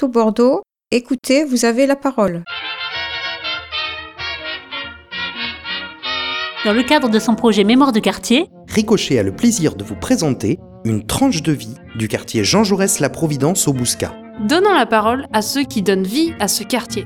tout Bordeaux. Écoutez, vous avez la parole. Dans le cadre de son projet Mémoire de quartier, Ricochet a le plaisir de vous présenter une tranche de vie du quartier Jean Jaurès La Providence au Bouscat. Donnons la parole à ceux qui donnent vie à ce quartier.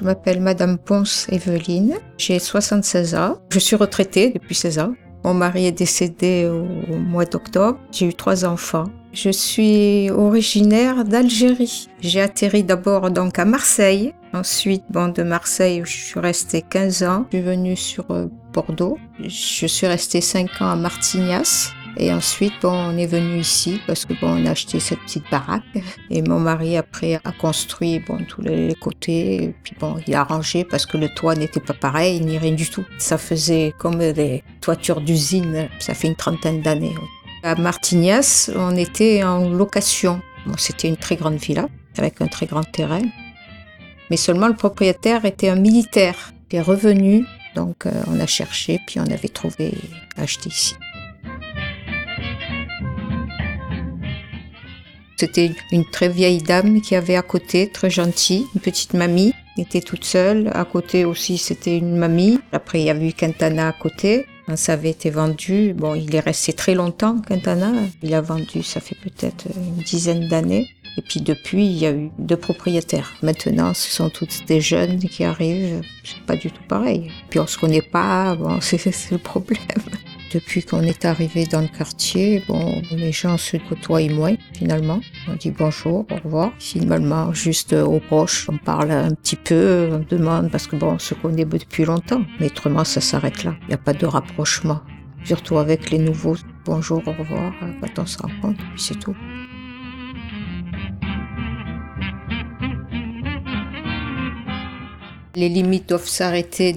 Je m'appelle Madame Ponce Evelyne, j'ai 76 ans. Je suis retraitée depuis 16 ans. Mon mari est décédé au mois d'octobre. J'ai eu trois enfants. Je suis originaire d'Algérie. J'ai atterri d'abord donc à Marseille. Ensuite, bon, de Marseille, je suis restée 15 ans. Je suis venue sur euh, Bordeaux. Je suis restée 5 ans à Martignas. Et ensuite, bon, on est venu ici parce que bon, on a acheté cette petite baraque. Et mon mari, après, a construit bon, tous les côtés. Et puis bon, il a rangé parce que le toit n'était pas pareil, ni rien du tout. Ça faisait comme des toitures d'usine. Ça fait une trentaine d'années. À Martignas, on était en location. Bon, C'était une très grande villa avec un très grand terrain. Mais seulement le propriétaire était un militaire qui est revenu. Donc euh, on a cherché, puis on avait trouvé acheté ici. C'était une très vieille dame qui avait à côté, très gentille, une petite mamie, qui était toute seule. À côté aussi, c'était une mamie. Après, il y avait eu Quintana à côté. Ça avait été vendu, bon, il est resté très longtemps, Quintana. Il a vendu, ça fait peut-être une dizaine d'années. Et puis depuis, il y a eu deux propriétaires. Maintenant, ce sont toutes des jeunes qui arrivent. C'est pas du tout pareil. Puis on se connaît pas, bon, c'est le problème. Depuis qu'on est arrivé dans le quartier, bon, les gens se côtoient moins, finalement. On dit bonjour, au revoir. Finalement, juste aux proches, on parle un petit peu, on demande, parce que bon, on se connaît depuis longtemps. Mais autrement, ça s'arrête là. Il n'y a pas de rapprochement. Surtout avec les nouveaux. Bonjour, au revoir, quand on se rencontre, puis c'est tout. Les limites doivent s'arrêter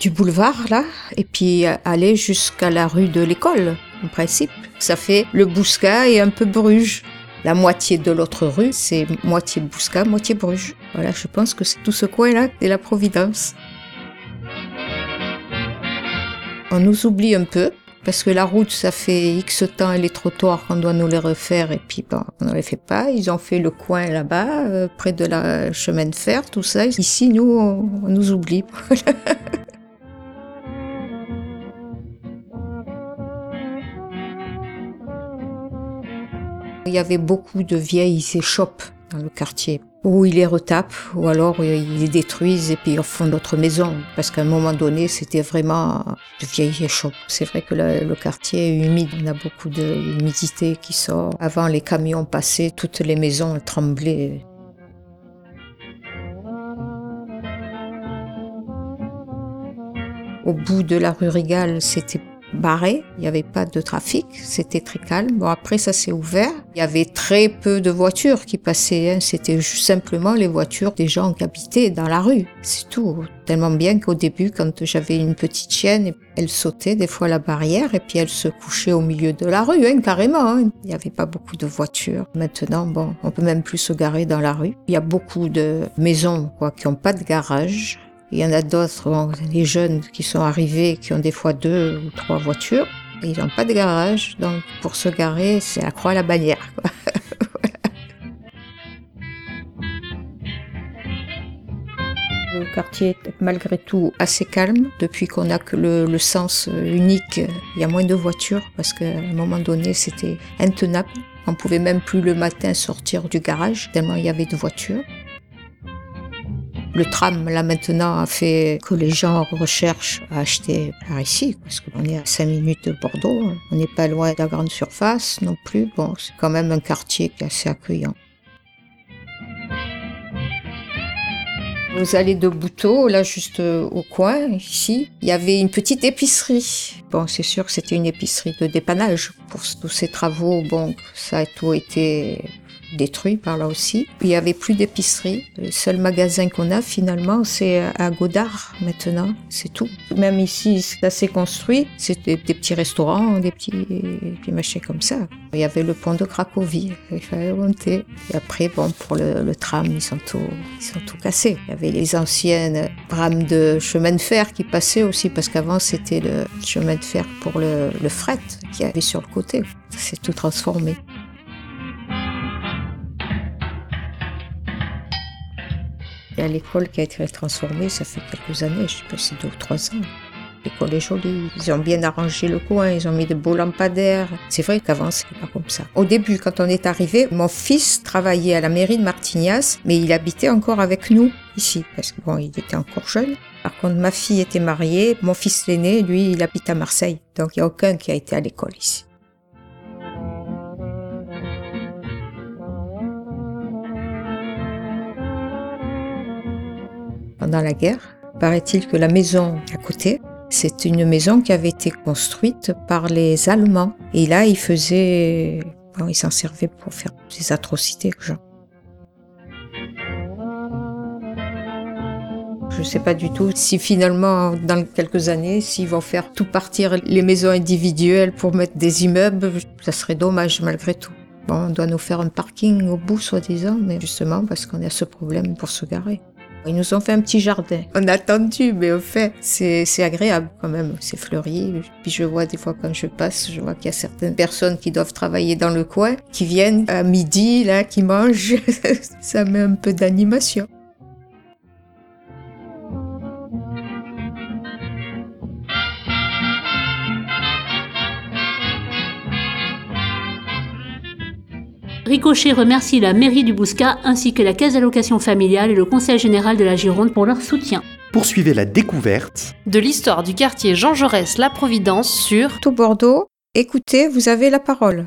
du boulevard, là, et puis aller jusqu'à la rue de l'école, en principe. Ça fait le Bouscat et un peu Bruges. La moitié de l'autre rue, c'est moitié Bouscat, moitié Bruges. Voilà, je pense que c'est tout ce coin-là, c'est la Providence. On nous oublie un peu, parce que la route, ça fait X temps et les trottoirs qu'on doit nous les refaire et puis on ne les fait pas. Ils ont fait le coin là-bas, euh, près de la chemin de fer, tout ça. Ici, nous, on, on nous oublie. Il y avait beaucoup de vieilles échoppes dans le quartier où ils les retapent ou alors euh, ils les détruisent et puis ils font d'autres maisons. Parce qu'à un moment donné, c'était vraiment de vieilles échoppes. C'est vrai que le, quartier est humide, on a beaucoup d'humidité qui sort. Avant, les camions passaient, toutes les maisons tremblaient. Au bout de la rue Régal, c'était barré, il n'y avait pas de trafic, c'était très calme. Bon, après, ça s'est ouvert. Il y avait très peu de voitures qui passaient. hein. C'était simplement les voitures des gens qui habitaient dans la rue. C'est tout. Tellement bien qu'au début, quand j'avais une petite chienne, elle sautait des fois la barrière et puis elle se couchait au milieu de la rue, hein, carrément. hein. Il n'y avait pas beaucoup de voitures. Maintenant, bon, on peut même plus se garer dans la rue. Il y a beaucoup de maisons quoi, qui n'ont pas de garage. Il y en a d'autres, les jeunes qui sont arrivés, qui ont des fois deux ou trois voitures. Et ils n'ont pas de garage, donc pour se garer, c'est à croix la bannière. Le quartier est malgré tout assez calme. Depuis qu'on a que le, le sens unique, il y a moins de voitures parce qu'à un moment donné, c'était intenable. On pouvait même plus le matin sortir du garage tellement il y avait de voitures. Le tram, là maintenant, a fait que les gens recherchent à acheter par ici, parce qu'on est à 5 minutes de Bordeaux. On n'est pas loin de la grande surface non plus. Bon, c'est quand même un quartier qui est assez accueillant. Aux allées de Bouteau, là juste euh, au coin, ici, il y avait une petite épicerie. Bon, c'est sûr que c'était une épicerie de dépannage. Pour tous ces travaux, bon, ça a tout été détruit par là aussi. Il y avait plus d'épicerie. Le seul magasin qu'on a finalement, c'est à Godard maintenant. C'est tout. Même ici, ça s'est construit. C'était des petits restaurants, des petits, petits machins comme ça. Il y avait le pont de Cracovie. Il fallait monter. Et après, bon, pour le, tram, ils sont tout, ils sont cassés. Il y avait les anciennes rames de chemin de fer qui passaient aussi parce qu'avant c'était le chemin de fer pour le, fret qui avait sur le côté. C'est tout transformé. Il y a l'école qui a été transformée, ça fait quelques années, je sais pas si deux ou trois ans. L'école est jolie, ils ont bien arrangé le coin, ils ont mis de beaux lampadaires. C'est vrai qu'avant, c'était pas comme ça. Au début, quand on est arrivé, mon fils travaillait à la mairie de Martignas, mais il habitait encore avec nous ici, parce que bon, il était encore jeune. Par contre, ma fille était mariée, mon fils l'aîné, lui, il habite à Marseille. Donc, il n'y a aucun qui a été à l'école ici. La guerre, paraît-il que la maison à côté, c'est une maison qui avait été construite par les Allemands. Et là, ils faisaient... Ils s'en servaient pour faire des atrocités. Je ne sais pas du tout si finalement, dans quelques années, s'ils vont faire tout partir les maisons individuelles pour mettre des immeubles, ça serait dommage malgré tout. Bon, on doit nous faire un parking au bout, soi-disant, mais justement parce qu'on a ce problème pour se garer. Ils nous ont fait un petit jardin. On a attendu, mais au fait, c'est agréable quand même. C'est fleuri. Puis je vois des fois quand je passe, je vois qu'il y a certaines personnes qui doivent travailler dans le coin, qui viennent à midi, là, qui mangent. Ça met un peu d'animation. Ricochet remercie la mairie du Bouscat ainsi que la caisse d'allocation familiale et le conseil général de la Gironde pour leur soutien. Poursuivez la découverte De l'histoire du quartier Jean Jaurès La Providence sur Tout Bordeaux, écoutez, vous avez la parole.